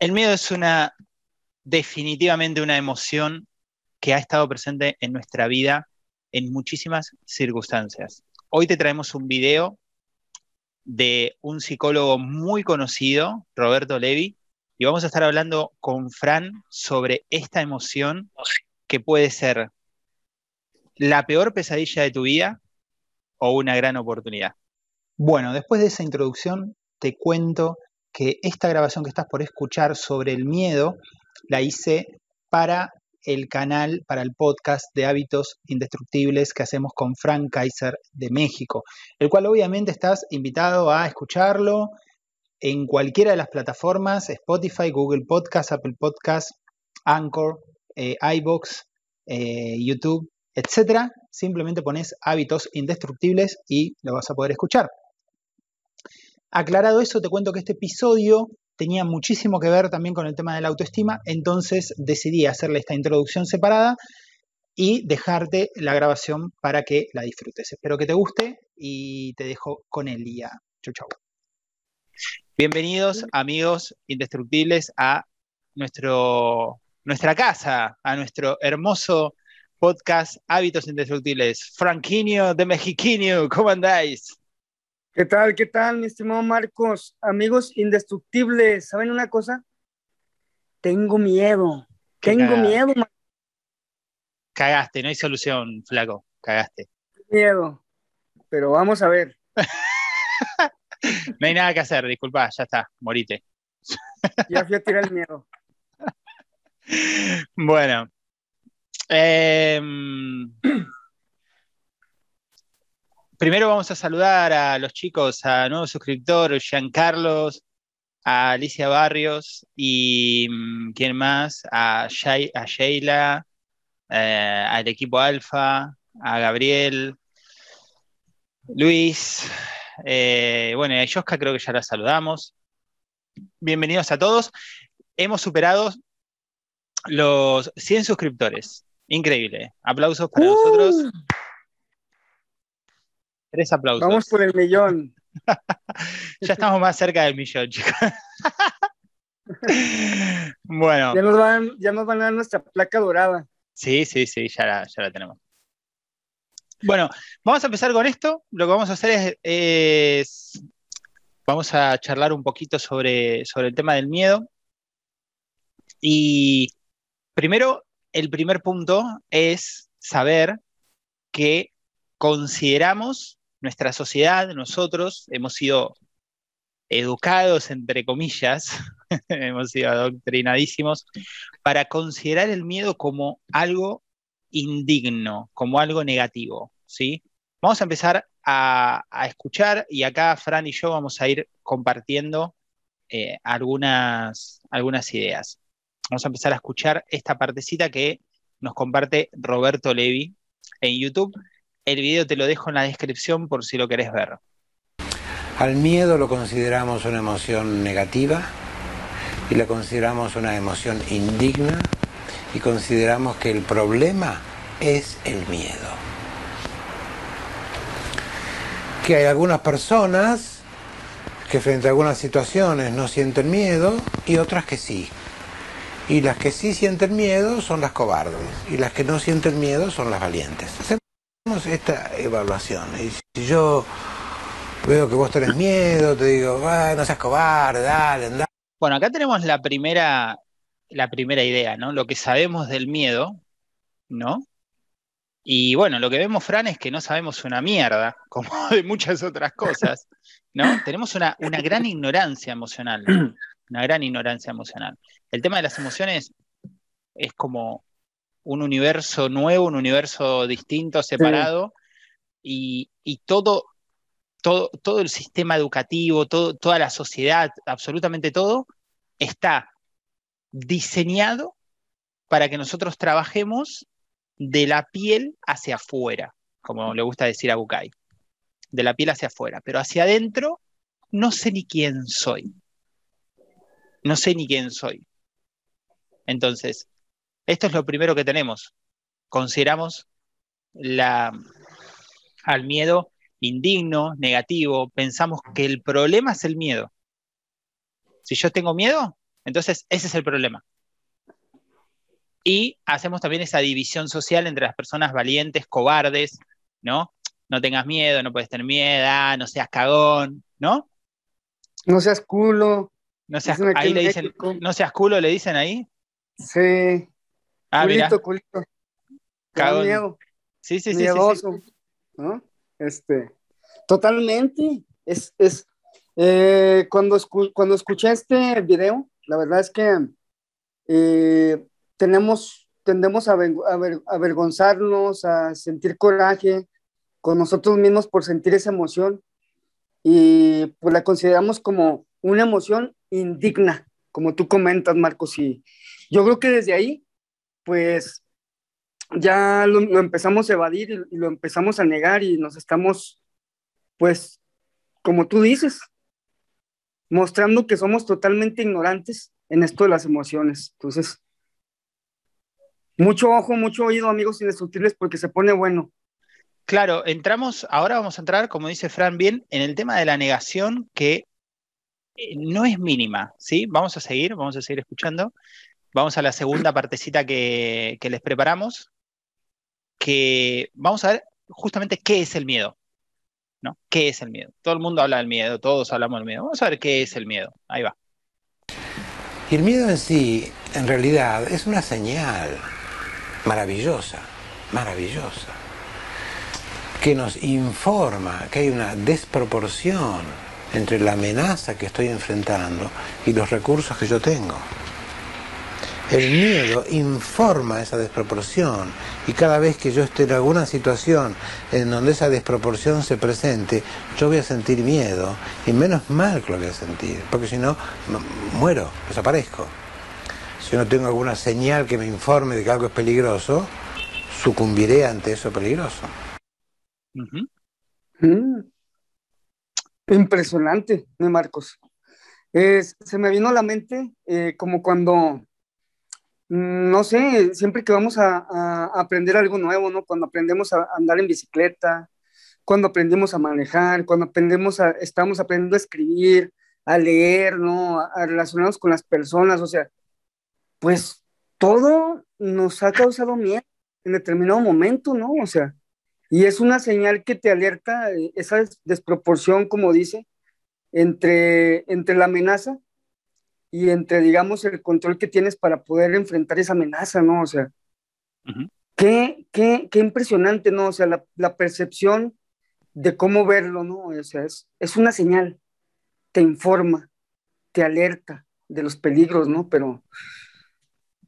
El miedo es una, definitivamente una emoción que ha estado presente en nuestra vida en muchísimas circunstancias. Hoy te traemos un video de un psicólogo muy conocido, Roberto Levi, y vamos a estar hablando con Fran sobre esta emoción que puede ser la peor pesadilla de tu vida o una gran oportunidad. Bueno, después de esa introducción, te cuento que esta grabación que estás por escuchar sobre el miedo la hice para el canal, para el podcast de hábitos indestructibles que hacemos con Frank Kaiser de México, el cual obviamente estás invitado a escucharlo en cualquiera de las plataformas, Spotify, Google Podcast, Apple Podcast, Anchor, eh, iBox, eh, YouTube, etc. Simplemente pones hábitos indestructibles y lo vas a poder escuchar. Aclarado eso, te cuento que este episodio tenía muchísimo que ver también con el tema de la autoestima, entonces decidí hacerle esta introducción separada y dejarte la grabación para que la disfrutes. Espero que te guste y te dejo con el día. Chau, chau. Bienvenidos, amigos indestructibles, a nuestro, nuestra casa, a nuestro hermoso podcast Hábitos Indestructibles. Franquinho de Mexiquinho, ¿cómo andáis? ¿Qué tal? ¿Qué tal, mi estimado Marcos? Amigos indestructibles, ¿saben una cosa? Tengo miedo. Tengo miedo. Cagaste, no hay solución, flaco. Cagaste. Miedo. Pero vamos a ver. no hay nada que hacer, disculpa, ya está, morite. ya fui a tirar el miedo. bueno. Eh, primero vamos a saludar a los chicos, a nuevo suscriptor, Carlos, a Alicia Barrios y mm, ¿quién más? A, Sheila, eh, al equipo Alfa, a Gabriel, Luis, eh, bueno, a Yoska creo que ya la saludamos. Bienvenidos a todos. Hemos superado los 100 suscriptores. Increíble. Aplausos para ¡Uh! nosotros. Tres aplausos. Vamos por el millón. ya estamos más cerca del millón, chicos. bueno. Ya nos, van, ya nos van a dar nuestra placa dorada. Sí, sí, sí, ya la, ya la tenemos. Bueno, vamos a empezar con esto. Lo que vamos a hacer es, vamos a charlar un poquito sobre, sobre el tema del miedo. Y primero, el primer punto es saber que consideramos nuestra sociedad, nosotros, hemos sido educados, entre comillas, hemos sido adoctrinadísimos, para considerar el miedo como algo indigno, como algo negativo, ¿sí? Vamos a empezar a, escuchar y acá Fran y yo vamos a ir compartiendo eh, algunas, algunas ideas. Vamos a empezar a escuchar esta partecita que nos comparte Roberto Levi en YouTube el video te lo dejo en la descripción por si lo querés ver. Al miedo lo consideramos una emoción negativa y la consideramos una emoción indigna y consideramos que el problema es el miedo. Que hay algunas personas que frente a algunas situaciones no sienten miedo y otras que sí. Y las que sí sienten miedo son las cobardes y las que no sienten miedo son las valientes esta evaluación. Y si yo veo que vos tenés miedo, te digo, no seas cobarde, dale, anda. Bueno, acá tenemos la primera, la primera idea, ¿no? Lo que sabemos del miedo, ¿no? Y bueno, lo que vemos, Fran, es que no sabemos una mierda, como de muchas otras cosas, ¿no? Tenemos una, una gran ignorancia emocional, una gran ignorancia emocional. El tema de las emociones es como un universo nuevo, un universo distinto, separado, y, todo, todo, todo, el sistema educativo, todo, toda la sociedad, absolutamente todo, está diseñado para que nosotros trabajemos de la piel hacia afuera, como le gusta decir a Bukai, de la piel hacia afuera, pero hacia adentro no sé ni quién soy. No sé ni quién soy. Entonces, esto es lo primero que tenemos. Consideramos la, al miedo indigno, negativo, pensamos que el problema es el miedo. Si yo tengo miedo, Entonces, ese es el problema. Y hacemos también esa división social entre las personas valientes, cobardes, ¿no? No tengas miedo, no puedes tener miedo, ah, no seas cagón, ¿no? No seas culo. No seas, ahí le dicen, no seas culo, le dicen ahí. Sí. Ah, culito, culito. Cagón. miedo. Sí, sí, sí, Miedoso, ¿no? Este, totalmente. Es, es eh, cuando, cuando escuché este video, la verdad es que eh, tenemos, tendemos a, avergonzarnos, a sentir coraje con nosotros mismos por sentir esa emoción y pues la consideramos como una emoción indigna, como tú comentas, Marcos, y yo creo que desde ahí, pues ya lo, empezamos a evadir y, lo empezamos a negar y nos estamos, pues, como tú dices, mostrando que somos totalmente ignorantes en esto de las emociones. Entonces, mucho ojo, mucho oído, amigos indestructibles, porque se pone bueno. Claro, entramos, ahora vamos a entrar, como dice Fran bien, en el tema de la negación que eh, no es mínima, ¿sí? Vamos a seguir, vamos a seguir escuchando. Vamos a la segunda partecita que, les preparamos, que vamos a ver justamente qué es el miedo. ¿no? ¿Qué es el miedo? Todo el mundo habla del miedo, todos hablamos del miedo. Vamos a ver qué es el miedo. Ahí va. Y el miedo en sí, en realidad, es una señal maravillosa, maravillosa, que nos informa que hay una desproporción entre la amenaza que estoy enfrentando y los recursos que yo tengo. El miedo informa esa desproporción y cada vez que yo esté en alguna situación en donde esa desproporción se presente, yo voy a sentir miedo y menos mal que lo voy a sentir, porque si no, muero, desaparezco. Si no tengo alguna señal que me informe de que algo es peligroso, sucumbiré ante eso peligroso. Mm. Impresionante, Marcos. se me vino a la mente eh, como cuando no sé, siempre que vamos a, aprender algo nuevo, ¿no? Cuando aprendemos a andar en bicicleta, cuando aprendemos a manejar, cuando aprendemos a, estamos aprendiendo a escribir, a leer, ¿no? A, relacionarnos con las personas, o sea, pues todo nos ha causado miedo en determinado momento, ¿no? O sea, y es una señal que te alerta eh, esa desproporción, como dice, entre, entre la amenaza y entre, digamos, el control que tienes para poder enfrentar esa amenaza, ¿no? O sea, qué, qué, qué, impresionante, ¿no? O sea, la, la, percepción de cómo verlo, ¿no? O sea, es, es una señal, te informa, te alerta de los peligros, ¿no? Pero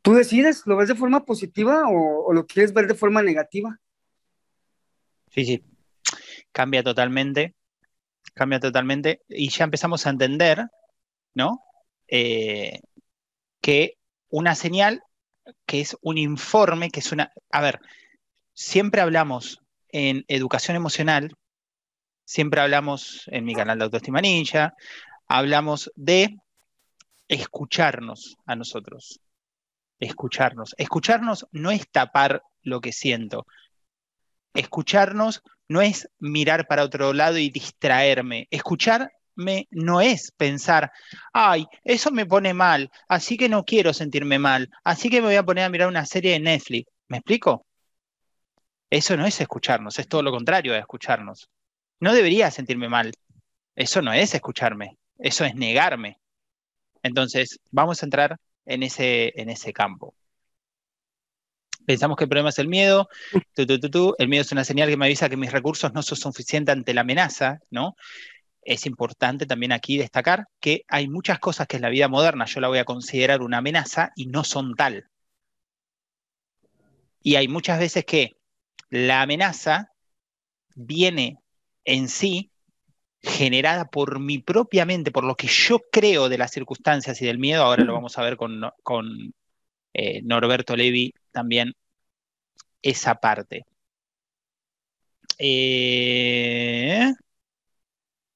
tú decides, ¿lo ves de forma positiva o, o lo quieres ver de forma negativa? Sí, sí, cambia totalmente, cambia totalmente y ya empezamos a entender, ¿no? Eh, que una señal que es un informe, que es una... A ver, siempre hablamos en educación emocional, siempre hablamos en mi canal de Autoestima Ninja, hablamos de escucharnos a nosotros. Escucharnos. Escucharnos no es tapar lo que siento. Escucharnos no es mirar para otro lado y distraerme. Escuchar no es pensar, ay, eso me pone mal, así que no quiero sentirme mal, así que me voy a poner a mirar una serie de Netflix. ¿Me explico? Eso no es escucharnos, es todo lo contrario de escucharnos. No debería sentirme mal. Eso no es escucharme, eso es negarme. Entonces, vamos a entrar en ese, en ese campo. Pensamos que el problema es el miedo. el miedo es una señal que me avisa que mis recursos no son suficientes ante la amenaza, ¿no? Es importante también aquí destacar que hay muchas cosas que en la vida moderna yo la voy a considerar una amenaza y no son tal. Y hay muchas veces que la amenaza viene en sí generada por mi propia mente, por lo que yo creo de las circunstancias y del miedo. Ahora lo vamos a ver con, eh, Norberto Levi también esa parte. Eh,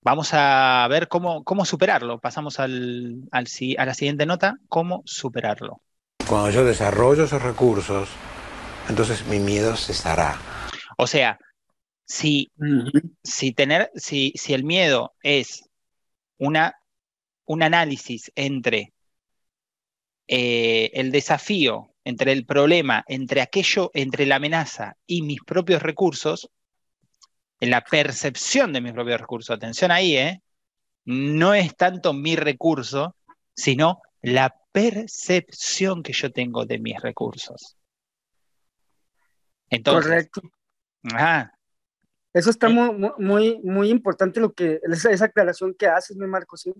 Vamos a ver cómo, cómo superarlo. Pasamos al, al, a la siguiente nota, cómo superarlo. Cuando yo desarrollo esos recursos, entonces mi miedo cesará. O sea, si, si, tener, si, si el miedo es una, un análisis entre eh, el desafío entre el problema, entre aquello, entre la amenaza y mis propios recursos, en la percepción de mis propios recursos, atención ahí, ¿eh? no es tanto mi recurso, sino la percepción que yo tengo de mis recursos. Entonces, Correcto. Eso está muy, muy, muy importante lo que, esa, aclaración que haces, mi Marco, sí.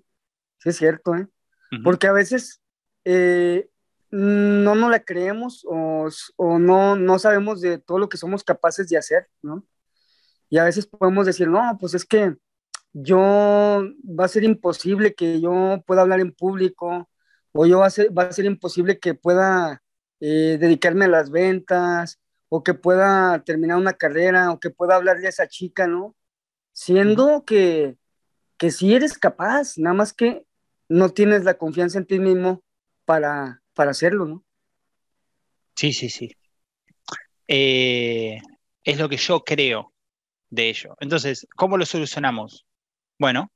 Sí es cierto, ¿eh? Porque a veces eh, no nos la creemos o, no, no sabemos de todo lo que somos capaces de hacer, ¿no? Y a veces podemos decir, no, pues es que yo va a ser imposible que yo pueda hablar en público o yo va a ser, va a ser imposible que pueda eh, dedicarme a las ventas o que pueda terminar una carrera o que pueda hablarle a esa chica, ¿no? Siendo que, que sí eres capaz, nada más que no tienes la confianza en ti mismo para, para hacerlo, ¿no? Sí, sí, sí. Eh, es lo que yo creo de ello. Entonces, ¿cómo lo solucionamos? Bueno,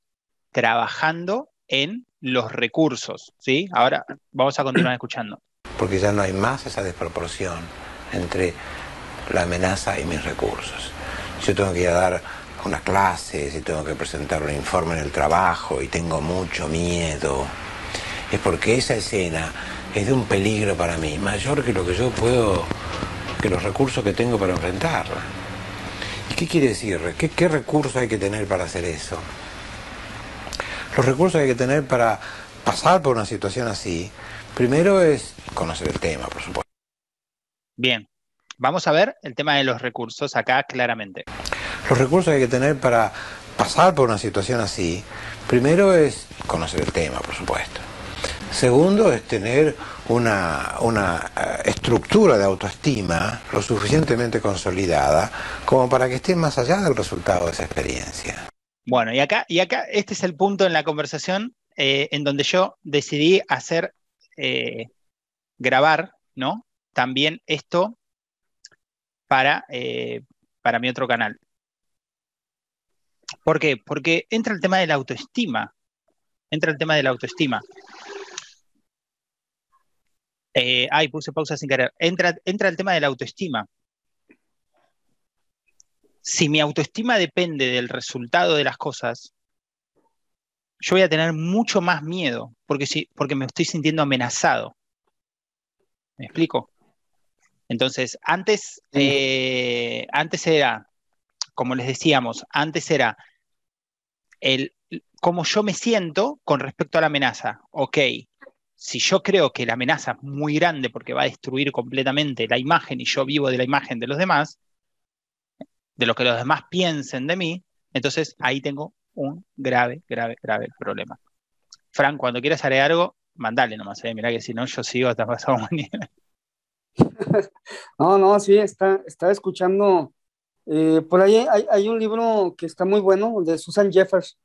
trabajando en los recursos, ¿sí? Ahora vamos a continuar escuchando. Porque ya no hay más esa desproporción entre la amenaza y mis recursos. Yo tengo que ir a dar una clase, si tengo que presentar un informe en el trabajo y tengo mucho miedo, es porque esa escena es de un peligro para mí, mayor que lo que yo puedo, que los recursos que tengo para enfrentarla. ¿Y qué quiere decir? ¿Qué, qué recursos hay que tener para hacer eso? Los recursos hay que tener para pasar por una situación así, primero es conocer el tema, por supuesto. Bien, vamos a ver el tema de los recursos acá claramente. Los recursos hay que tener para pasar por una situación así, primero es conocer el tema, por supuesto. Segundo es tener una, eh, estructura de autoestima lo suficientemente consolidada como para que esté más allá del resultado de esa experiencia. Bueno, y acá, y acá este es el punto en la conversación eh, en donde yo decidí hacer, eh, grabar, ¿no? También esto para, para mi otro canal. ¿Por qué? Porque entra el tema de la autoestima. Entra el tema de la autoestima. Eh, ay, puse pausa sin querer. Entra, entra el tema de la autoestima. Si mi autoestima depende del resultado de las cosas, yo voy a tener mucho más miedo porque, si, porque me estoy sintiendo amenazado. ¿Me explico? Entonces, antes, eh, antes era, como les decíamos, antes era el cómo yo me siento con respecto a la amenaza. Ok, si yo creo que la amenaza es muy grande porque va a destruir completamente la imagen y yo vivo de la imagen de los demás, de lo que los demás piensen de mí, entonces ahí tengo un grave, grave, grave problema. Frank, cuando quieras agregar algo, mandale nomás, eh. mirá que si no, yo sigo hasta pasado mañana. No, no, sí, está, está escuchando. Eh, por ahí hay, un libro que está muy bueno de Susan Jeffers,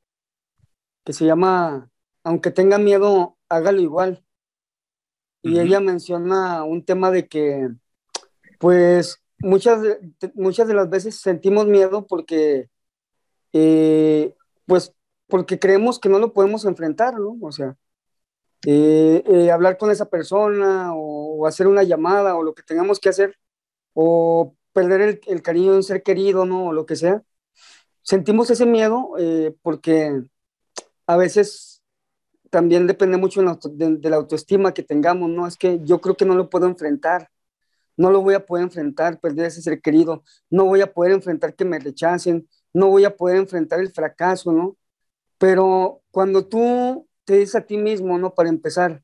que se llama Aunque tenga miedo, hágalo igual y ella menciona un tema de que, pues, muchas de, muchas de las veces sentimos miedo porque, eh, pues, porque creemos que no lo podemos enfrentar, ¿no? O sea, eh, eh, hablar con esa persona o, hacer una llamada o lo que tengamos que hacer o perder el, el, cariño de un ser querido, ¿no? O lo que sea. Sentimos ese miedo porque a veces también depende mucho de, la autoestima que tengamos, ¿no? Es que yo creo que no lo puedo enfrentar, no lo voy a poder enfrentar, perder ese ser querido, no voy a poder enfrentar que me rechacen, no voy a poder enfrentar el fracaso, ¿no? Pero cuando tú te dices a ti mismo, ¿no? Para empezar,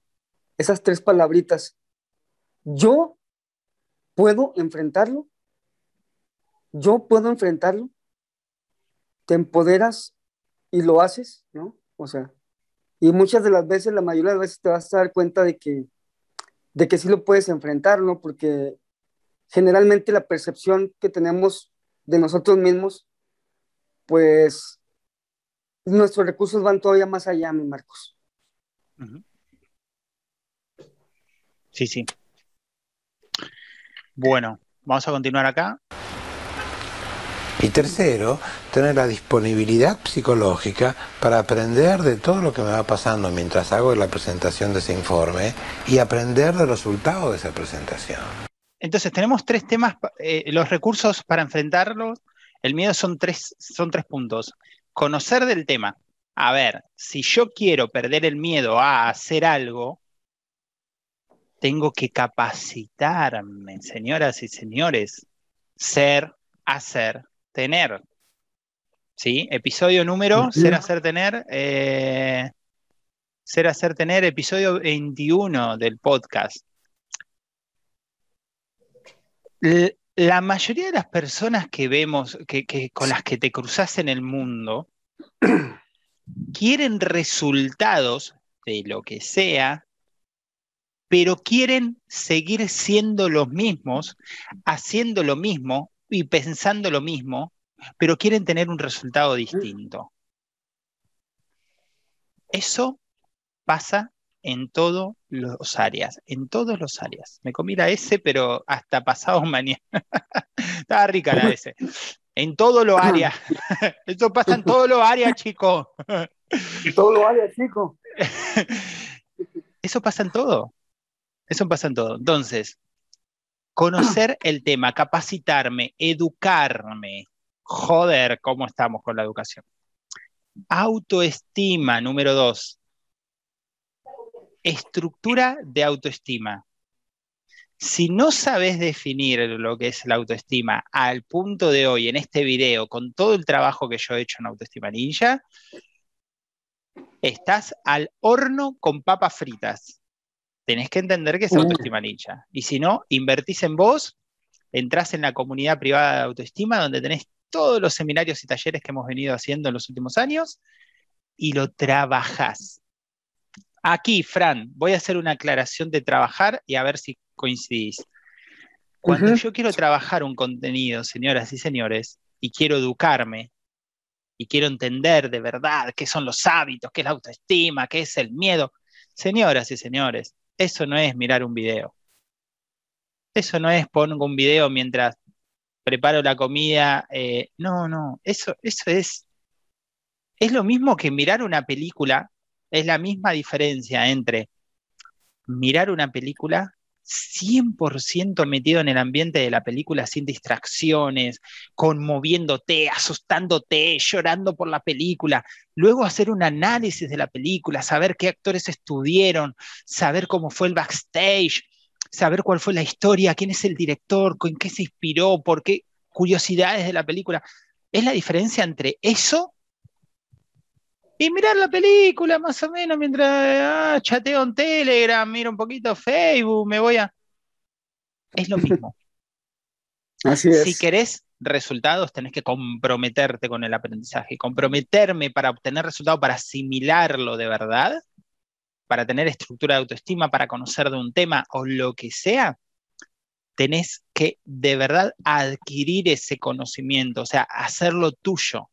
esas tres palabritas, yo puedo enfrentarlo, yo puedo enfrentarlo, te empoderas y lo haces, ¿no? O sea, y muchas de las veces, la mayoría de las veces te vas a dar cuenta de que, de que sí lo puedes enfrentar, ¿no? Porque generalmente la percepción que tenemos de nosotros mismos, pues nuestros recursos van todavía más allá, mi Marcos. Sí, sí. Bueno, vamos a continuar acá. Y tercero, tener la disponibilidad psicológica para aprender de todo lo que me va pasando mientras hago la presentación de ese informe y aprender del resultado de esa presentación. Entonces tenemos tres temas, eh, los recursos para enfrentarlos. El miedo son tres, son tres puntos. Conocer del tema. A ver, si yo quiero perder el miedo a hacer algo, tengo que capacitarme, señoras y señores. Ser, hacer, tener. ¿Sí? Episodio número, ser, hacer, tener. Eh, ser, hacer, tener, episodio 21 del podcast. La mayoría de las personas que vemos, que, con las que te cruzas en el mundo, quieren resultados de lo que sea, pero quieren seguir siendo los mismos, haciendo lo mismo y pensando lo mismo, pero quieren tener un resultado distinto. Eso pasa en todos los áreas, en todos los áreas. Me comí la S, pero hasta pasado mañana. Estaba rica la S. En todos los áreas. Eso pasa en todos los áreas, chico. En todos los áreas, chico. Eso pasa en todo. Eso pasa en todo. Entonces, conocer el tema, capacitarme, educarme. Joder, ¿cómo estamos con la educación? Autoestima, número dos estructura de autoestima. Si no sabes definir lo que es la autoestima al punto de hoy, en este video, con todo el trabajo que yo he hecho en Autoestima Ninja, estás al horno con papas fritas. Tenés que entender que es autoestima ninja. Y si no, invertís en vos, entrás en la comunidad privada de autoestima, donde tenés todos los seminarios y talleres que hemos venido haciendo en los últimos años, y lo trabajás. Aquí, Fran, voy a hacer una aclaración de trabajar y a ver si coincidís. Cuando yo quiero trabajar un contenido, señoras y señores, y quiero educarme, y quiero entender de verdad qué son los hábitos, qué es la autoestima, qué es el miedo, señoras y señores, eso no es mirar un video. Eso no es poner un video mientras preparo la comida. Eh, no, no, eso, eso es, es lo mismo que mirar una película es la misma diferencia entre mirar una película 100% metido en el ambiente de la película sin distracciones, conmoviéndote, asustándote, llorando por la película, luego hacer un análisis de la película, saber qué actores estuvieron, saber cómo fue el backstage, saber cuál fue la historia, quién es el director, con qué se inspiró, por qué curiosidades de la película. Es la diferencia entre eso y mirar la película más o menos mientras ah, chateo en Telegram, miro un poquito Facebook, me voy a... Es lo mismo. Así es. Si querés resultados, tenés que comprometerte con el aprendizaje. Comprometerme para obtener resultados, para asimilarlo de verdad, para tener estructura de autoestima, para conocer de un tema o lo que sea, tenés que de verdad adquirir ese conocimiento, o sea, hacerlo tuyo.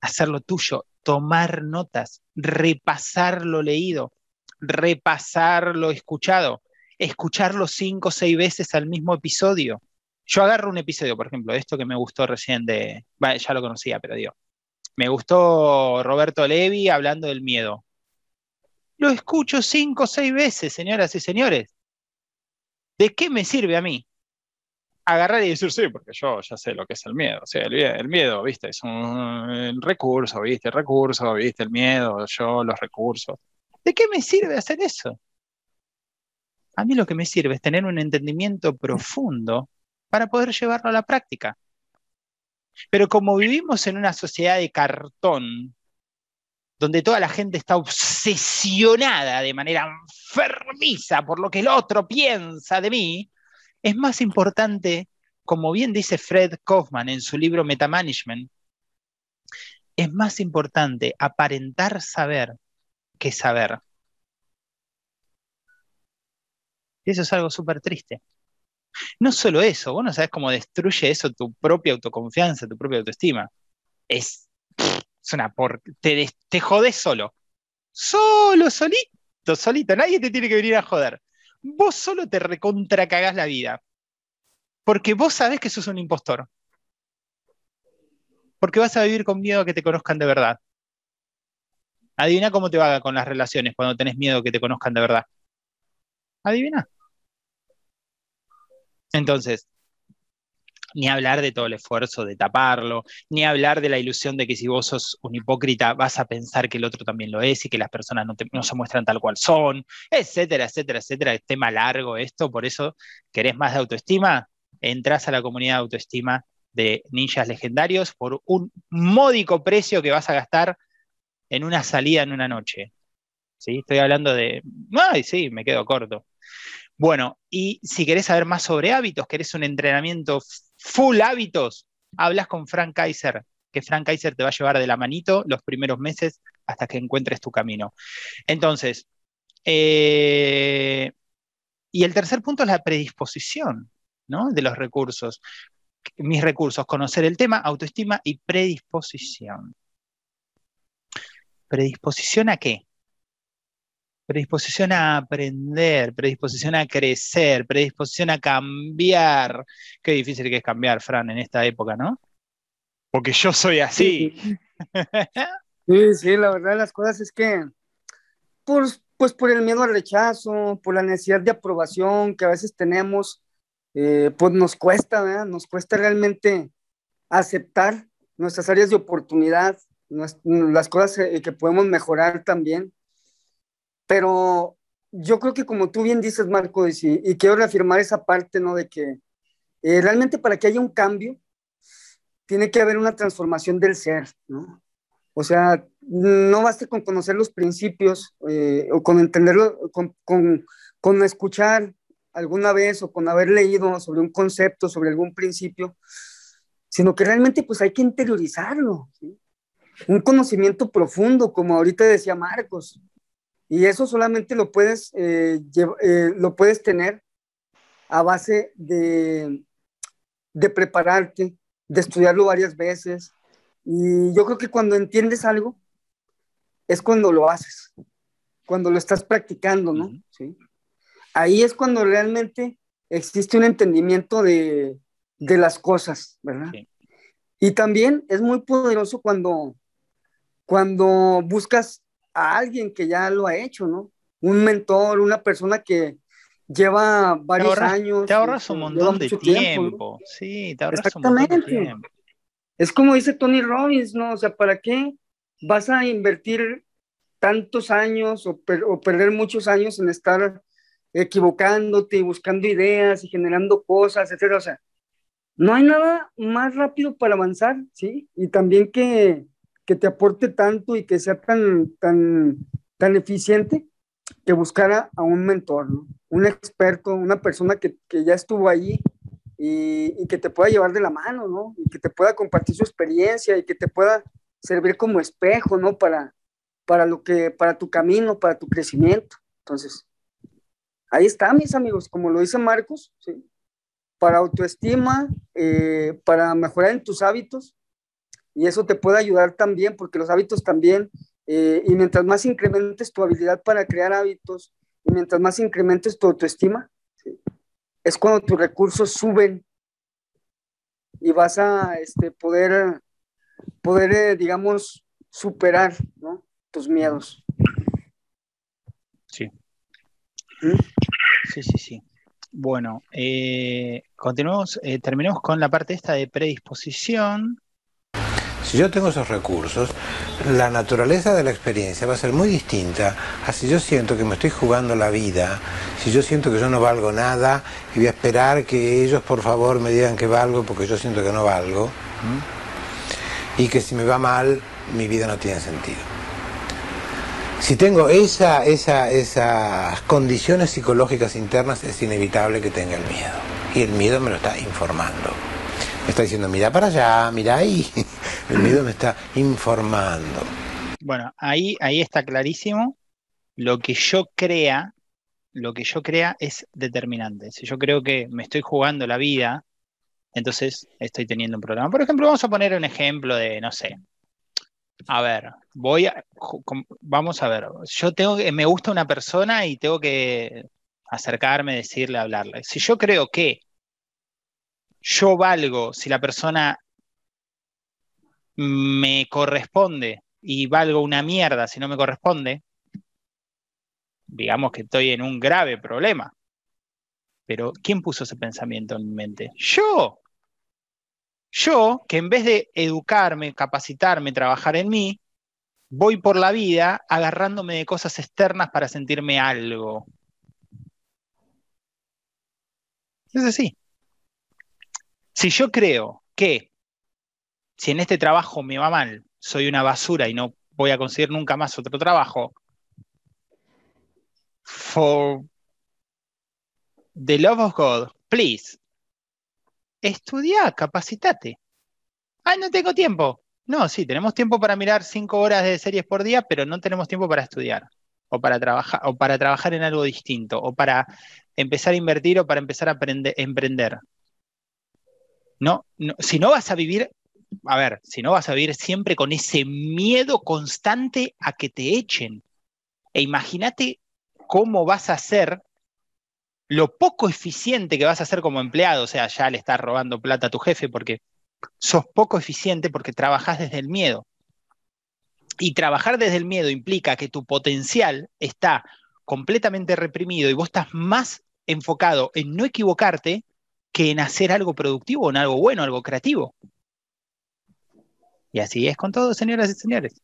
Hacerlo tuyo tomar notas, repasar lo leído, repasar lo escuchado, escucharlo cinco o seis veces al mismo episodio. Yo agarro un episodio, por ejemplo, esto que me gustó recién de, ya lo conocía, pero digo, me gustó Roberto Levi hablando del miedo. Lo escucho cinco o seis veces, señoras y señores. ¿De qué me sirve a mí? Agarrar y decir, sí, porque yo ya sé lo que es el miedo. O sea, el, miedo, viste, es un recurso, viste, el recurso, viste, el miedo, yo, los recursos. ¿De qué me sirve hacer eso? A mí lo que me sirve es tener un entendimiento profundo para poder llevarlo a la práctica. Pero como vivimos en una sociedad de cartón, donde toda la gente está obsesionada de manera enfermiza por lo que el otro piensa de mí, es más importante, como bien dice Fred Kaufman en su libro Metamanagement, es más importante aparentar saber que saber. Eso es algo súper triste. No solo eso, vos no sabes cómo destruye eso tu propia autoconfianza, tu propia autoestima. Es, una por... Te, te jodes solo. Solo, solito, solito. Nadie te tiene que venir a joder vos solo te recontracagás la vida. Porque vos sabés que sos un impostor. Porque vas a vivir con miedo a que te conozcan de verdad. Adivina cómo te va con las relaciones cuando tenés miedo a que te conozcan de verdad. Adivina. Entonces, ni hablar de todo el esfuerzo de taparlo, ni hablar de la ilusión de que si vos sos un hipócrita vas a pensar que el otro también lo es y que las personas no, se muestran tal cual son, etcétera, etcétera, etcétera. Es tema largo esto, por eso querés más de autoestima, entras a la comunidad de autoestima de ninjas legendarios por un módico precio que vas a gastar en una salida en una noche. ¿Sí? Estoy hablando de... Ay, sí, me quedo corto. Bueno, y si querés saber más sobre hábitos, querés un entrenamiento full hábitos, hablas con Frank Kaiser, que Frank Kaiser te va a llevar de la manito los primeros meses hasta que encuentres tu camino. Entonces, eh, y el tercer punto es la predisposición ¿no? de los recursos. Mis recursos, conocer el tema, autoestima y predisposición. ¿Predisposición a qué? Predisposición a aprender, predisposición a crecer, predisposición a cambiar. Qué difícil que es cambiar, Fran, en esta época, ¿no? Porque yo soy así. Sí, sí, la verdad las cosas es que, pues, pues por el miedo al rechazo, por la necesidad de aprobación que a veces tenemos, eh, pues nos cuesta, ¿verdad? Nos cuesta realmente aceptar nuestras áreas de oportunidad, las cosas eh, que podemos mejorar también. Pero yo creo que como tú bien dices, Marco, y, y quiero reafirmar esa parte, ¿no? De que eh, realmente para que haya un cambio, tiene que haber una transformación del ser, ¿no? O sea, no basta con conocer los principios eh, o con entenderlo, con, con, con, escuchar alguna vez o con haber leído sobre un concepto, sobre algún principio, sino que realmente pues hay que interiorizarlo, ¿sí? un conocimiento profundo, como ahorita decía Marcos, y eso solamente lo puedes, eh, eh, lo puedes tener a base de, de prepararte, de estudiarlo varias veces. Y yo creo que cuando entiendes algo, es cuando lo haces, cuando lo estás practicando, ¿no? ¿Sí? Ahí es cuando realmente existe un entendimiento de, de las cosas, ¿verdad? Y también es muy poderoso cuando, cuando buscas a alguien que ya lo ha hecho, ¿no? Un mentor, una persona que lleva varios años. Te ahorras un montón de tiempo. Sí, te ahorras un montón de tiempo. Es como dice Tony Robbins, ¿no? O sea, ¿para qué vas a invertir tantos años o, o perder muchos años en estar equivocándote y buscando ideas y generando cosas, etcétera? O sea, no hay nada más rápido para avanzar, ¿sí? Y también que, que te aporte tanto y que sea tan, tan, tan eficiente que buscara a un mentor, un experto, una persona que, que ya estuvo allí y, que te pueda llevar de la mano, ¿no? Y que te pueda compartir su experiencia y que te pueda servir como espejo, ¿no? Para, para, lo que, para tu camino, para tu crecimiento. Entonces, ahí está, mis amigos, como lo dice Marcos, para autoestima, eh, para mejorar en tus hábitos, y eso te puede ayudar también porque los hábitos también, eh, y mientras más incrementes tu habilidad para crear hábitos y mientras más incrementes tu autoestima, es cuando tus recursos suben y vas a este, poder, poder eh, digamos, superar ¿no? tus miedos. Sí. ¿Mm? Sí, sí, sí. Bueno, eh, continuamos, eh, terminemos con la parte esta de predisposición. Si yo tengo esos recursos, la naturaleza de la experiencia va a ser muy distinta a si yo siento que me estoy jugando la vida, si yo siento que yo no valgo nada y voy a esperar que ellos por favor me digan que valgo porque yo siento que no valgo y que si me va mal mi vida no tiene sentido. Si tengo esa, esa, esas condiciones psicológicas internas es inevitable que tenga el miedo y el miedo me lo está informando. Me está diciendo, mira para allá, mira ahí. El miedo me está informando. Bueno, ahí, ahí está clarísimo. Lo que yo crea, lo que yo crea es determinante. Si yo creo que me estoy jugando la vida, entonces estoy teniendo un problema. Por ejemplo, vamos a poner un ejemplo de, no sé. A ver, voy a, vamos a ver. Yo tengo que, me gusta una persona y tengo que acercarme, decirle, hablarle. Si yo creo que yo valgo si la persona me corresponde y valgo una mierda si no me corresponde, digamos que estoy en un grave problema. Pero ¿quién puso ese pensamiento en mi mente? Yo. Yo, que en vez de educarme, capacitarme, trabajar en mí, voy por la vida agarrándome de cosas externas para sentirme algo. Es así. Si yo creo que si en este trabajo me va mal, soy una basura y no voy a conseguir nunca más otro trabajo, for the love of God, please, estudia, capacitate. Ah, no tengo tiempo. No, sí, tenemos tiempo para mirar cinco horas de series por día, pero no tenemos tiempo para estudiar o para trabajar o para trabajar en algo distinto o para empezar a invertir o para empezar a emprender. No, no, si no vas a vivir, a ver, si no vas a vivir siempre con ese miedo constante a que te echen. E imagínate cómo vas a ser lo poco eficiente que vas a ser como empleado, o sea, ya le estás robando plata a tu jefe porque sos poco eficiente porque trabajás desde el miedo. Y trabajar desde el miedo implica que tu potencial está completamente reprimido y vos estás más enfocado en no equivocarte que en hacer algo productivo, en algo bueno, algo creativo. Y así es con todo, señoras y señores.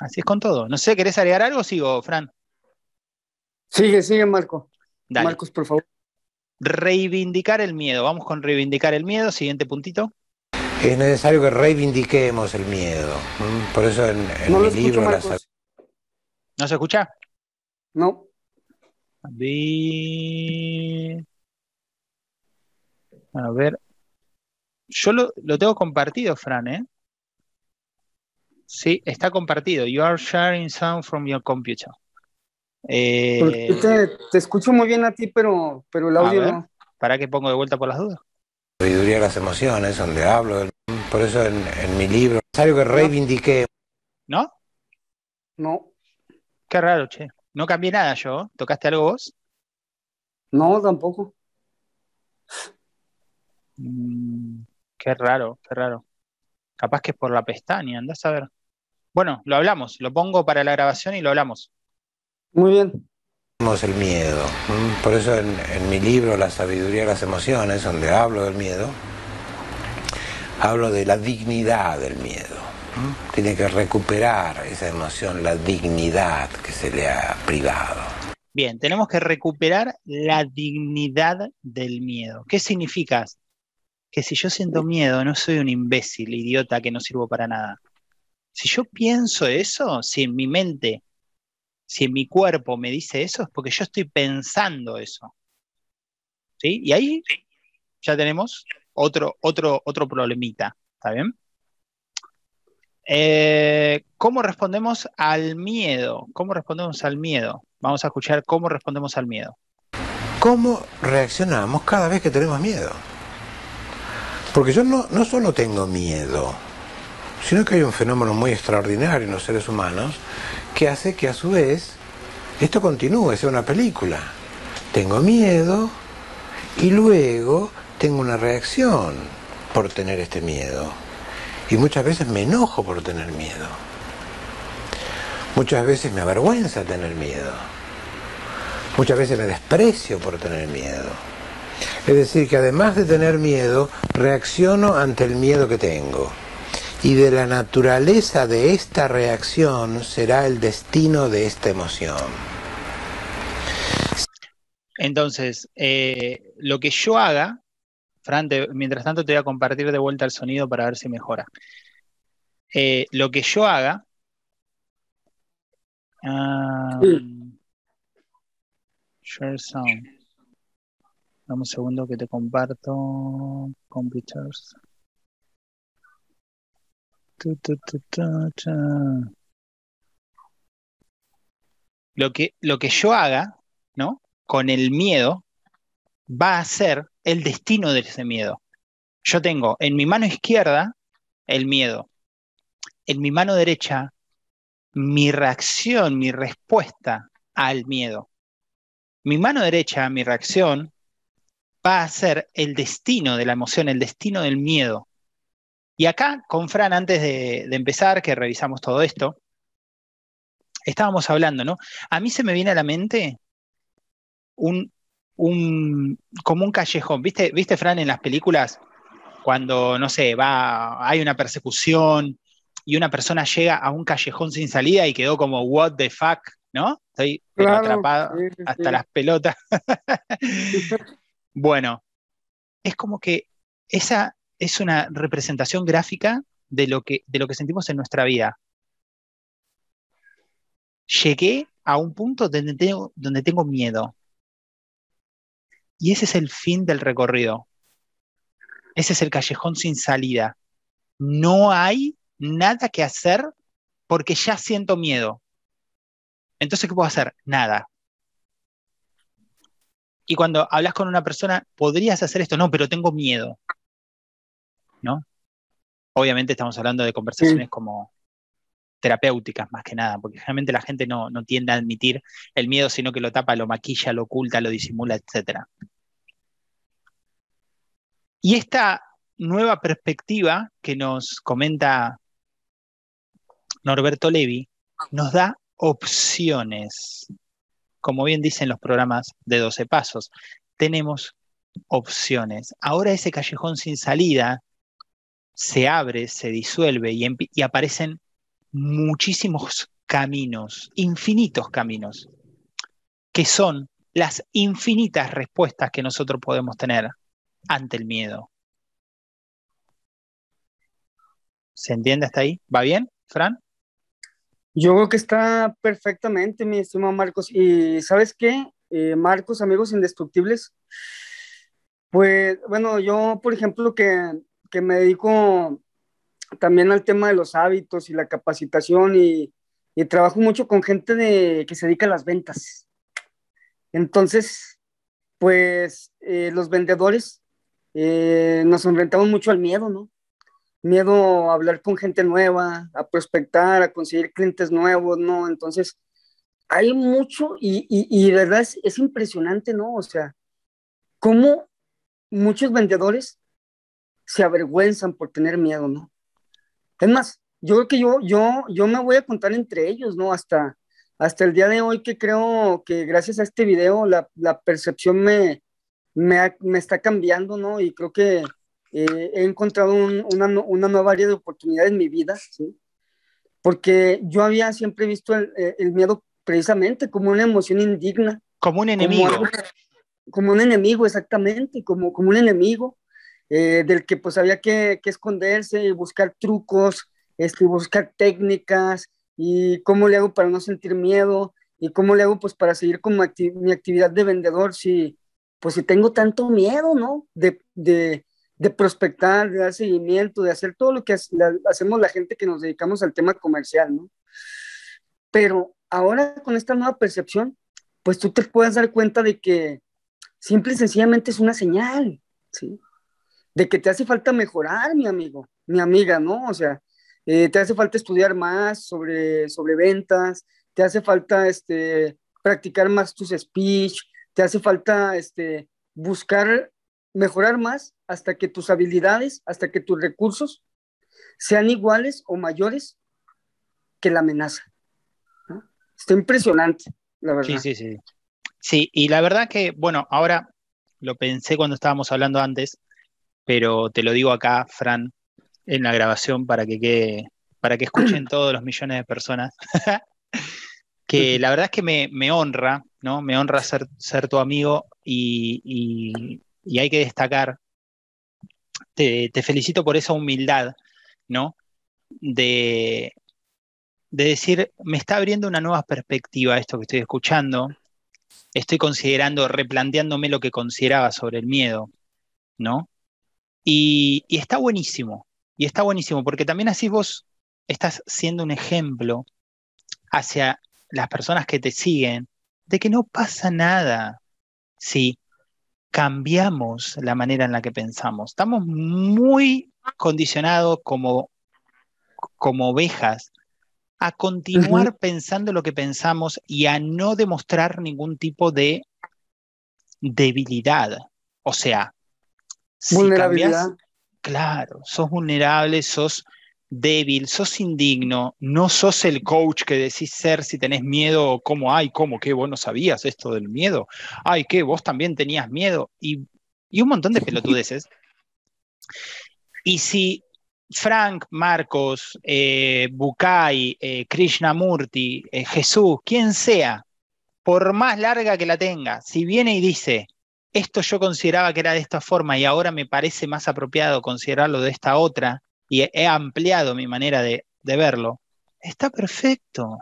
Así es con todo. No sé, ¿querés agregar algo? Sigo, Fran. Sigue, sigue, Marco. Marcos, por favor. Reivindicar el miedo. Vamos con reivindicar el miedo. Siguiente puntito. Es necesario que reivindiquemos el miedo. Por eso en, mi libro... ¿No se escucha? No. A ver. Yo lo, lo tengo compartido, Fran, ¿eh? Sí, está compartido. You are sharing sound from your computer. Eh, te, escucho muy bien a ti, pero, pero el audio no. ¿Para qué pongo de vuelta por las dudas? Sabiduría las emociones, donde hablo. Por eso en, mi libro, necesario que reivindique. ¿No? No. Qué raro, che. No cambié nada yo. ¿Tocaste algo vos? No, tampoco. Mm, qué raro, qué raro. Capaz que es por la pestaña, andás a ver. Bueno, lo hablamos, lo pongo para la grabación y lo hablamos. Muy bien. Tenemos el miedo. Por eso en, mi libro La sabiduría de las emociones, donde hablo del miedo, hablo de la dignidad del miedo. Tiene que recuperar esa emoción, la dignidad que se le ha privado. Bien, tenemos que recuperar la dignidad del miedo. ¿Qué significa? Que si yo siento miedo, no soy un imbécil, idiota que no sirvo para nada. Si yo pienso eso, si en mi mente si en mi cuerpo me dice eso, es porque yo estoy pensando eso. ¿Sí? Y ahí ya tenemos otro, otro, otro problemita. ¿Está bien? Eh, ¿Cómo respondemos al miedo? ¿Cómo respondemos al miedo? Vamos a escuchar cómo respondemos al miedo. ¿Cómo reaccionamos cada vez que tenemos miedo? Porque yo no, no solo tengo miedo, sino que hay un fenómeno muy extraordinario en los seres humanos que hace que a su vez esto continúe, sea una película. Tengo miedo y luego tengo una reacción por tener este miedo. Y muchas veces me enojo por tener miedo. Muchas veces me avergüenza tener miedo. Muchas veces me desprecio por tener miedo. Es decir, que además de tener miedo, reacciono ante el miedo que tengo y de la naturaleza de esta reacción será el destino de esta emoción. Entonces, eh, lo que yo haga, Fran, mientras tanto te voy a compartir de vuelta el sonido para ver si mejora. Eh, lo que yo haga... Um, share sound. Dame un segundo que te comparto. Computers. Lo que, lo que yo haga, ¿no? Con el miedo, va a ser el destino de ese miedo. Yo tengo en mi mano izquierda el miedo, en mi mano derecha mi reacción, mi respuesta al miedo. Mi mano derecha, mi reacción, va a ser el destino de la emoción, el destino del miedo. Y acá, con Fran, antes de, de empezar, que revisamos todo esto, estábamos hablando, ¿no? A mí se me viene a la mente un, un, como un callejón. ¿Viste, ¿Viste, Fran, en las películas? Cuando, no sé, va, hay una persecución y una persona llega a un callejón sin salida y quedó como, what the fuck, ¿no? Estoy atrapado hasta las pelotas. bueno, es como que esa es una representación gráfica de lo que, de lo que sentimos en nuestra vida. Llegué a un punto donde tengo, donde tengo miedo. Y ese es el fin del recorrido. Ese es el callejón sin salida. No hay nada que hacer porque ya siento miedo. Entonces, ¿qué puedo hacer? Nada. Y cuando hablas con una persona, podrías hacer esto, no, pero tengo miedo. ¿No? Obviamente estamos hablando de conversaciones como terapéuticas más que nada, porque realmente la gente no, no, tiende a admitir el miedo, sino que lo tapa, lo maquilla, lo oculta, lo disimula, etc. Y esta nueva perspectiva que nos comenta Norberto Levi nos da opciones. Como bien dicen los programas de 12 pasos, tenemos opciones. Ahora ese callejón sin salida se abre, se disuelve y, aparecen muchísimos caminos, infinitos caminos, que son las infinitas respuestas que nosotros podemos tener ante el miedo. ¿Se entiende hasta ahí? ¿Va bien, Fran? Yo creo que está perfectamente, mi estimado Marcos. Y sabes qué, eh, Marcos, amigos indestructibles, pues bueno, yo, por ejemplo, que, que, me dedico también al tema de los hábitos y la capacitación y, trabajo mucho con gente de, que se dedica a las ventas. Entonces, pues eh, los vendedores eh, nos enfrentamos mucho al miedo, ¿no? Miedo a hablar con gente nueva, a prospectar, a conseguir clientes nuevos, ¿no? Entonces, hay mucho y, y, verdad es, es, impresionante, ¿no? O sea, cómo muchos vendedores se avergüenzan por tener miedo, ¿no? Es más, yo creo que yo, yo, yo me voy a contar entre ellos, ¿no? Hasta, hasta el día de hoy que creo que gracias a este video la, la percepción me, me, me, está cambiando, ¿no? Y creo que eh, he encontrado un, una, una, nueva área de oportunidad en mi vida, ¿sí? Porque yo había siempre visto el, eh, el miedo precisamente como una emoción indigna. Como un enemigo. Como, como un enemigo, exactamente, como, como un enemigo eh, del que pues había que, que esconderse y buscar trucos, este, buscar técnicas y cómo le hago para no sentir miedo y cómo le hago pues para seguir con mi, acti mi actividad de vendedor si, pues si tengo tanto miedo, ¿no? De, de, de, prospectar, de dar seguimiento, de hacer todo lo que la, hacemos la gente que nos dedicamos al tema comercial, ¿no? Pero ahora con esta nueva percepción, pues tú te puedes dar cuenta de que simple y sencillamente es una señal, ¿sí? De que te hace falta mejorar, mi amigo, mi amiga, ¿no? O sea, eh, te hace falta estudiar más sobre, sobre ventas, te hace falta este, practicar más tus speech, te hace falta este, buscar mejorar más hasta que tus habilidades, hasta que tus recursos sean iguales o mayores que la amenaza. ¿no? Está impresionante, la verdad. Sí, sí, sí. Sí, y la verdad que, bueno, ahora lo pensé cuando estábamos hablando antes, pero te lo digo acá, Fran, en la grabación para que quede, para que escuchen todos los millones de personas. que la verdad es que me, honra, ¿no? Me honra ser, ser tu amigo y, hay que destacar, te, te, felicito por esa humildad, ¿no? De, de decir, me está abriendo una nueva perspectiva esto que estoy escuchando, estoy considerando, replanteándome lo que consideraba sobre el miedo, ¿no? Y, y está buenísimo, y está buenísimo, porque también así vos estás siendo un ejemplo hacia las personas que te siguen de que no pasa nada si cambiamos la manera en la que pensamos. Estamos muy condicionados como, como ovejas a continuar uh -huh. pensando lo que pensamos y a no demostrar ningún tipo de debilidad. O sea, vulnerabilidad. Claro, sos vulnerable, sos débil, sos indigno, no sos el coach que decís ser si tenés miedo, como, ay, ¿cómo? ¿Qué? ¿Vos no sabías esto del miedo? Ay, ¿qué? ¿Vos también tenías miedo? Y, un montón de pelotudeces. Y si Frank, Marcos, eh, Bukai, eh, Krishnamurti, eh, Jesús, quien sea, por más larga que la tenga, si viene y dice, esto yo consideraba que era de esta forma y ahora me parece más apropiado considerarlo de esta otra, y he ampliado mi manera de, verlo, está perfecto.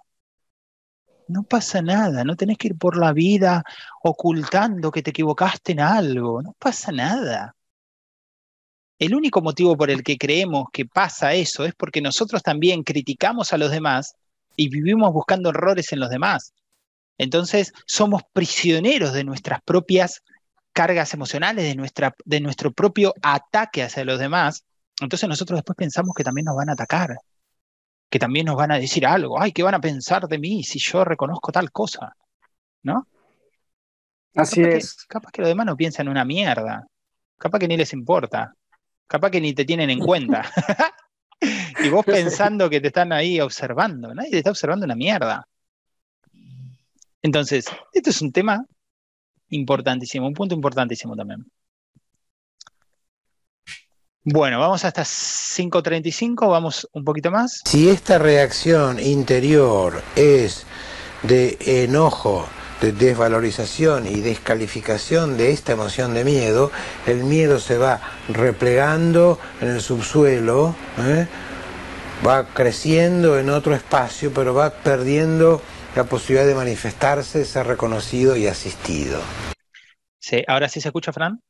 No pasa nada, no tenés que ir por la vida ocultando que te equivocaste en algo, no pasa nada. El único motivo por el que creemos que pasa eso es porque nosotros también criticamos a los demás y vivimos buscando errores en los demás. Entonces somos prisioneros de nuestras propias cargas emocionales, de, nuestra, de nuestro propio ataque hacia los demás, entonces nosotros después pensamos que también nos van a atacar, que también nos van a decir algo, ay, ¿qué van a pensar de mí si yo reconozco tal cosa? ¿No? Así es. capaz que los demás no piensan una mierda, capaz que ni les importa, capaz que ni te tienen en cuenta. y vos pensando que te están ahí observando, nadie te está observando una mierda. Entonces, esto es un tema importantísimo, un punto importantísimo también. Bueno, vamos hasta 5.35, vamos un poquito más. Si esta reacción interior es de enojo, de desvalorización y descalificación de esta emoción de miedo, el miedo se va replegando en el subsuelo, ¿eh? va creciendo en otro espacio, pero va perdiendo la posibilidad de manifestarse, ser reconocido y asistido. Sí, ahora sí se escucha, Fran.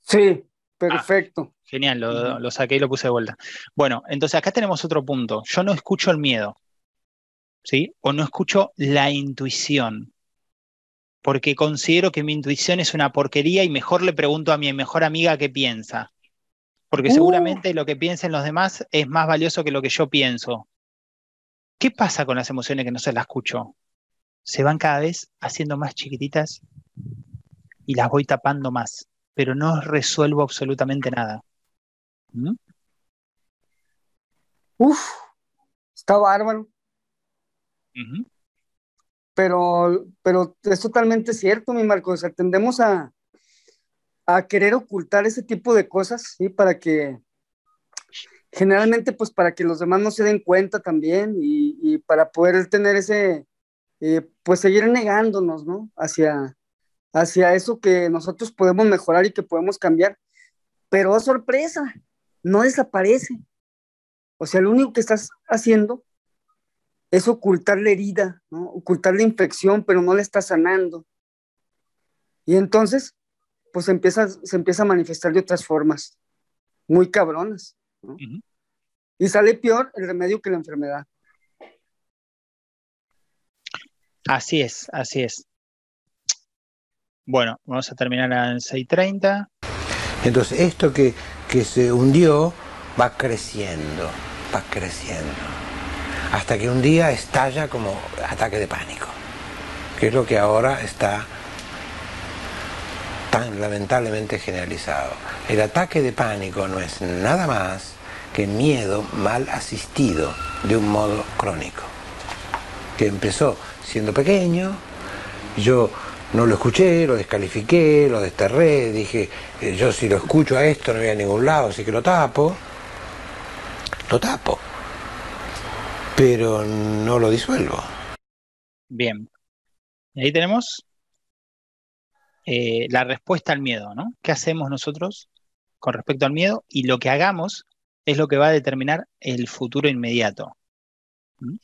Sí, perfecto. Genial, lo, saqué y lo puse de vuelta. Bueno, entonces acá tenemos otro punto. Yo no escucho el miedo, ¿sí? O no escucho la intuición, porque considero que mi intuición es una porquería y mejor le pregunto a mi mejor amiga qué piensa. Porque uh. seguramente lo que piensen los demás es más valioso que lo que yo pienso. ¿Qué pasa con las emociones que no se las escucho? Se van cada vez haciendo más chiquititas y las voy tapando más, pero no resuelvo absolutamente nada. Uf, está bárbaro. Pero, pero es totalmente cierto, mi Marco. O sea, tendemos a, a querer ocultar ese tipo de cosas, ¿sí? Para que, generalmente, pues para que los demás no se den cuenta también y, para poder tener ese, eh, pues seguir negándonos, ¿no? Hacia, hacia eso que nosotros podemos mejorar y que podemos cambiar. Pero oh, sorpresa, no desaparece. O sea, lo único que estás haciendo es ocultar la herida, ¿no? ocultar la infección, pero no la estás sanando. Y entonces, pues empieza, se empieza a manifestar de otras formas, muy cabronas. Y sale peor el remedio que la enfermedad. Así es, así es. Bueno, vamos a terminar en 6.30. Entonces, esto que, que se hundió va creciendo, va creciendo, hasta que un día estalla como ataque de pánico, que es lo que ahora está tan lamentablemente generalizado. El ataque de pánico no es nada más que miedo mal asistido de un modo crónico, que empezó siendo pequeño, yo no lo escuché, lo descalifiqué, lo desterré, dije, eh, yo si lo escucho a esto no voy a ningún lado, así que lo tapo, lo tapo, pero no lo disuelvo. Bien, ahí tenemos eh, la respuesta al miedo, ¿no? ¿Qué hacemos nosotros con respecto al miedo? Y lo que hagamos es lo que va a determinar el futuro inmediato. ¿Mm?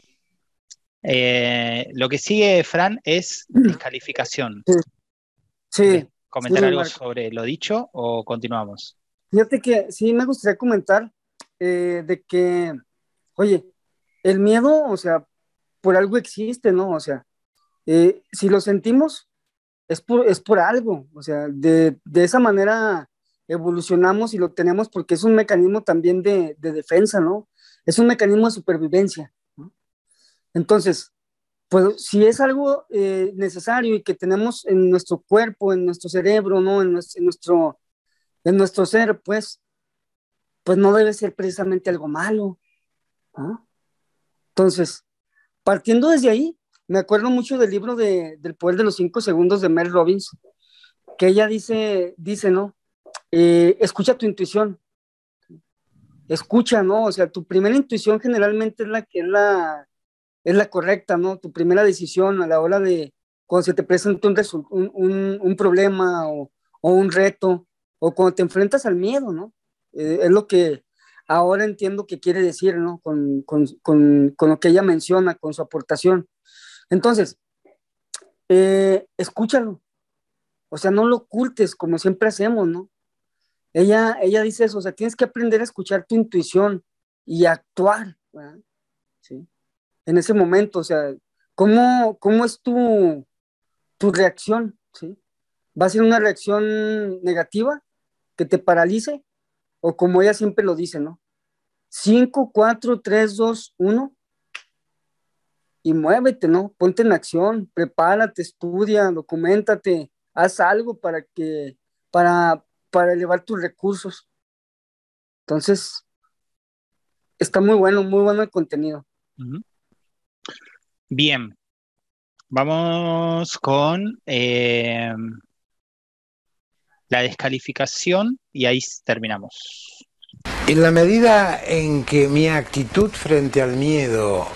Eh, lo que sigue, Fran, es descalificación. Sí. ¿Comentar algo sobre lo dicho o continuamos? Fíjate que sí me gustaría comentar eh, de que, oye, el miedo, o sea, por algo existe, ¿no? O sea, eh, si lo sentimos, es por, es por algo, o sea, de, esa manera evolucionamos y lo tenemos porque es un mecanismo también de, de defensa, ¿no? Es un mecanismo de supervivencia. Entonces, pues si es algo eh, necesario y que tenemos en nuestro cuerpo, en nuestro cerebro, ¿no? En, nuestro, en nuestro ser, pues, pues no debe ser precisamente algo malo. Entonces, partiendo desde ahí, me acuerdo mucho del libro de, del poder de los cinco segundos de Mel Robbins, que ella dice, dice, ¿no? Eh, escucha tu intuición. Escucha, ¿no? O sea, tu primera intuición generalmente es la que es la, es la correcta, ¿no? Tu primera decisión a la hora de, cuando se te presenta un, un, un problema o, o, un reto, o cuando te enfrentas al miedo, ¿no? Eh, es lo que ahora entiendo que quiere decir, ¿no? Con, con, con, con lo que ella menciona, con su aportación. Entonces, eh, escúchalo. O sea, no lo ocultes como siempre hacemos, ¿no? Ella, ella dice eso, o sea, tienes que aprender a escuchar tu intuición y actuar. En ese momento, o sea, ¿cómo, cómo es tu, tu reacción? ¿Va a ser una reacción negativa que te paralice? O como ella siempre lo dice, ¿no? 5, 4, 3, 2, 1 y muévete, ¿no? Ponte en acción, prepárate, estudia, documentate, haz algo para que, para, para elevar tus recursos. Entonces, está muy bueno, muy bueno el contenido. Bien, vamos con eh, la descalificación y ahí terminamos. En la medida en que mi actitud frente al miedo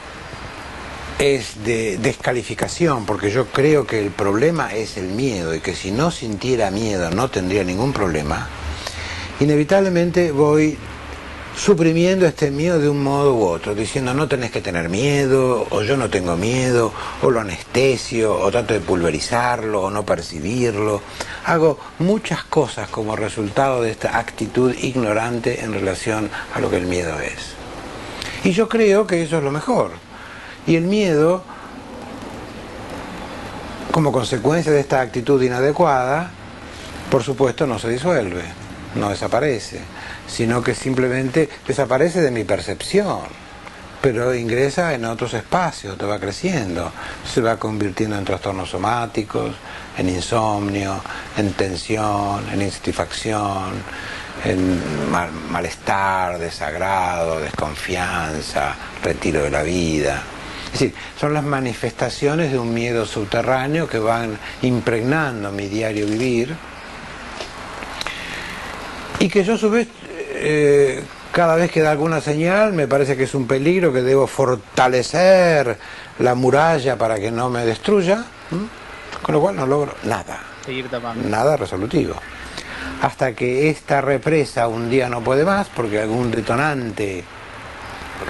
es de descalificación, porque yo creo que el problema es el miedo y que si no sintiera miedo no tendría ningún problema, inevitablemente voy suprimiendo este miedo de un modo u otro, diciendo no tenés que tener miedo, o yo no tengo miedo, o lo anestesio, o trato de pulverizarlo, o no percibirlo. Hago muchas cosas como resultado de esta actitud ignorante en relación a lo que el miedo es. Y yo creo que eso es lo mejor y el miedo, como consecuencia de esta actitud inadecuada, por supuesto no se disuelve, no desaparece, sino que simplemente desaparece de mi percepción, pero ingresa en otros espacios, te va creciendo, se va convirtiendo en trastornos somáticos, en insomnio, en tensión, en insatisfacción, en malestar, desagrado, desconfianza, retiro de la vida. Es decir, son las manifestaciones de un miedo subterráneo que van impregnando mi diario vivir y que yo a su vez eh, cada vez que da alguna señal me parece que es un peligro que debo fortalecer la muralla para que no me destruya, con lo cual no logro nada, nada resolutivo. Hasta que esta represa un día no puede más porque algún detonante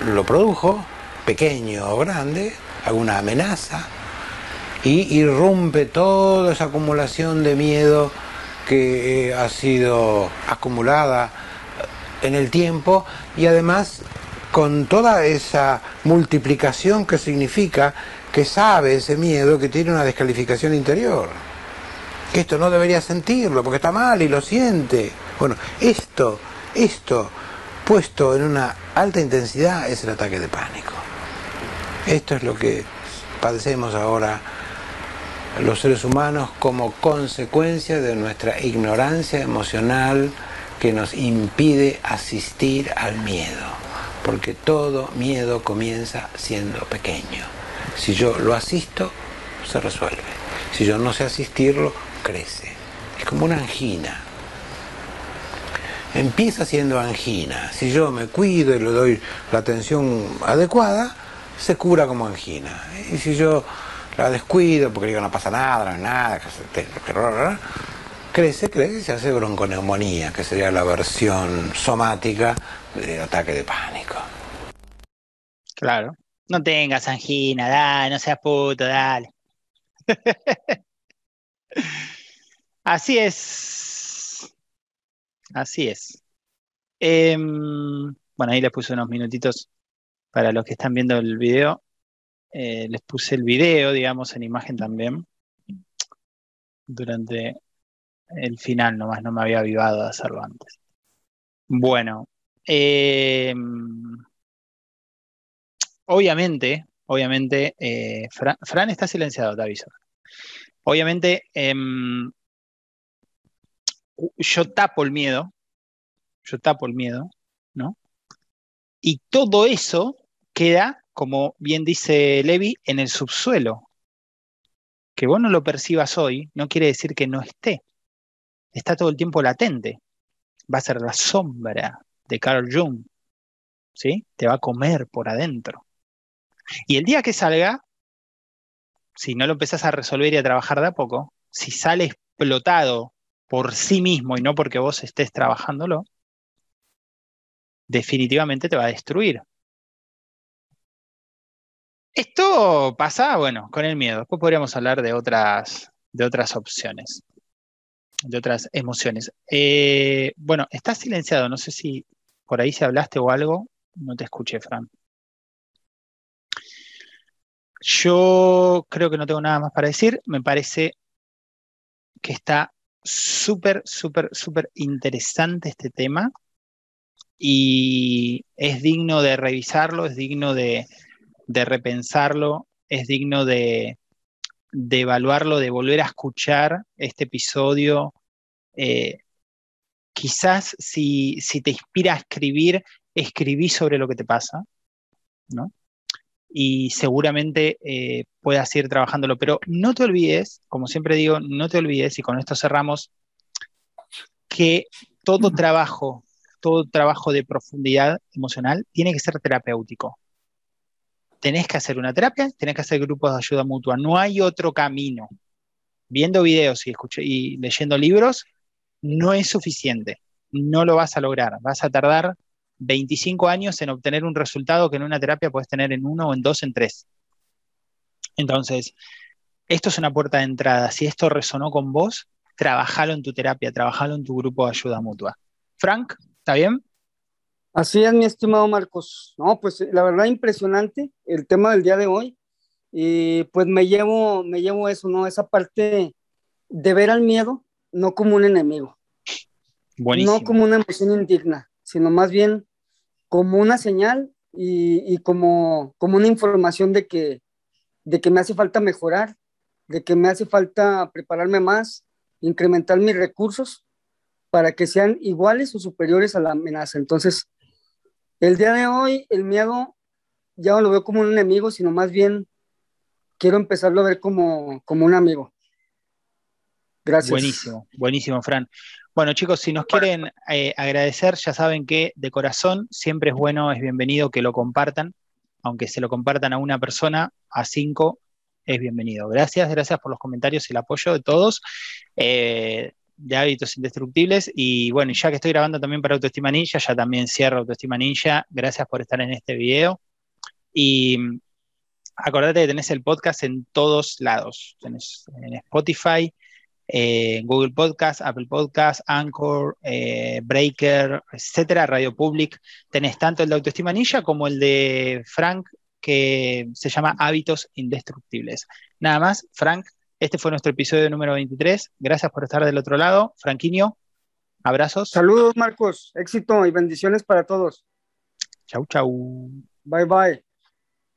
lo produjo, pequeño o grande, alguna amenaza, y irrumpe toda esa acumulación de miedo que eh, ha sido acumulada en el tiempo y además con toda esa multiplicación que significa que sabe ese miedo que tiene una descalificación interior. Que esto no debería sentirlo porque está mal y lo siente. Bueno, esto, esto puesto en una alta intensidad es el ataque de pánico. Esto es lo que padecemos ahora los seres humanos como consecuencia de nuestra ignorancia emocional que nos impide asistir al miedo, porque todo miedo comienza siendo pequeño. Si yo lo asisto, se resuelve. Si yo no sé asistirlo, crece. Es como una angina. Empieza siendo angina. Si yo me cuido y le doy la atención adecuada, se cura como angina. Y si yo la descuido porque digo no pasa nada, no es nada, crece, crece y se hace bronconeumonía, que sería la versión somática del ataque de pánico. Claro. No tengas angina, dale, no seas puto, dale. Así es. Así es. Em, bueno, ahí les puse unos minutitos para los que están viendo el video, eh, les puse el video, digamos, en imagen también, durante el final nomás, no me había avivado de hacerlo antes. Bueno, eh, obviamente, obviamente, eh, Fran, está silenciado, te aviso. Obviamente, em, yo tapo el miedo, yo tapo el miedo, ¿no? Y todo eso queda, como bien dice Levi, en el subsuelo. Que vos no lo percibas hoy no quiere decir que no esté. Está todo el tiempo latente. Va a ser la sombra de Carl Jung. ¿Sí? Te va a comer por adentro. Y el día que salga, si no lo empezás a resolver y a trabajar de a poco, si sale explotado por sí mismo y no porque vos estés trabajándolo, definitivamente te va a destruir. Esto pasa, bueno, con el miedo. Después podríamos hablar de otras, de otras opciones, de otras emociones. Eh, bueno, estás silenciado. No sé si por ahí si hablaste o algo. No te escuché, Fran. Yo creo que no tengo nada más para decir. Me parece que está súper, súper, súper interesante este tema y es digno de revisarlo, es digno de, repensarlo, es digno de, evaluarlo, de volver a escuchar este episodio. Eh, quizás si, te inspira a escribir, escribí sobre lo que te pasa, ¿no? Y seguramente eh, puedas ir trabajándolo, pero no te olvides, como siempre digo, no te olvides, y con esto cerramos, que todo trabajo todo trabajo de profundidad emocional tiene que ser terapéutico. Tenés que hacer una terapia, tenés que hacer grupos de ayuda mutua. No hay otro camino. Viendo videos y, y leyendo libros no es suficiente. No lo vas a lograr. Vas a tardar 25 años en obtener un resultado que en una terapia puedes tener en uno en dos, en tres. Entonces, esto es una puerta de entrada. Si esto resonó con vos, trabajalo en tu terapia, trabajalo en tu grupo de ayuda mutua. Frank, ¿Está bien? Así es, mi estimado Marcos. No, pues la verdad impresionante el tema del día de hoy. Y pues me llevo, me llevo eso, ¿no? Esa parte de ver al miedo no como un enemigo. Buenísimo. No como una emoción indigna, sino más bien como una señal y, como, como una información de que, de que me hace falta mejorar, de que me hace falta prepararme más, incrementar mis recursos para que sean iguales o superiores a la amenaza. Entonces, el día de hoy, el miedo ya no lo veo como un enemigo, sino más bien quiero empezarlo a ver como, como un amigo. Gracias. Buenísimo, buenísimo, Fran. Bueno, chicos, si nos quieren eh, agradecer, ya saben que de corazón siempre es bueno, es bienvenido que lo compartan, aunque se lo compartan a una persona, a cinco, es bienvenido. Gracias, gracias por los comentarios y el apoyo de todos. Eh, de hábitos indestructibles. Y bueno, ya que estoy grabando también para Autoestima Ninja, ya también cierro Autoestima Ninja. Gracias por estar en este video. Y mm, acordate que tenés el podcast en todos lados. Tenés en Spotify, eh, Google Podcast, Apple Podcast, Anchor, eh, Breaker, etcétera, Radio Public. Tenés tanto el de Autoestima Ninja como el de Frank, que se llama Hábitos Indestructibles. Nada más, Frank, este fue nuestro episodio número 23. Gracias por estar del otro lado. Franquiño, abrazos. Saludos, Marcos. Éxito y bendiciones para todos. Chau, chau. Bye, bye.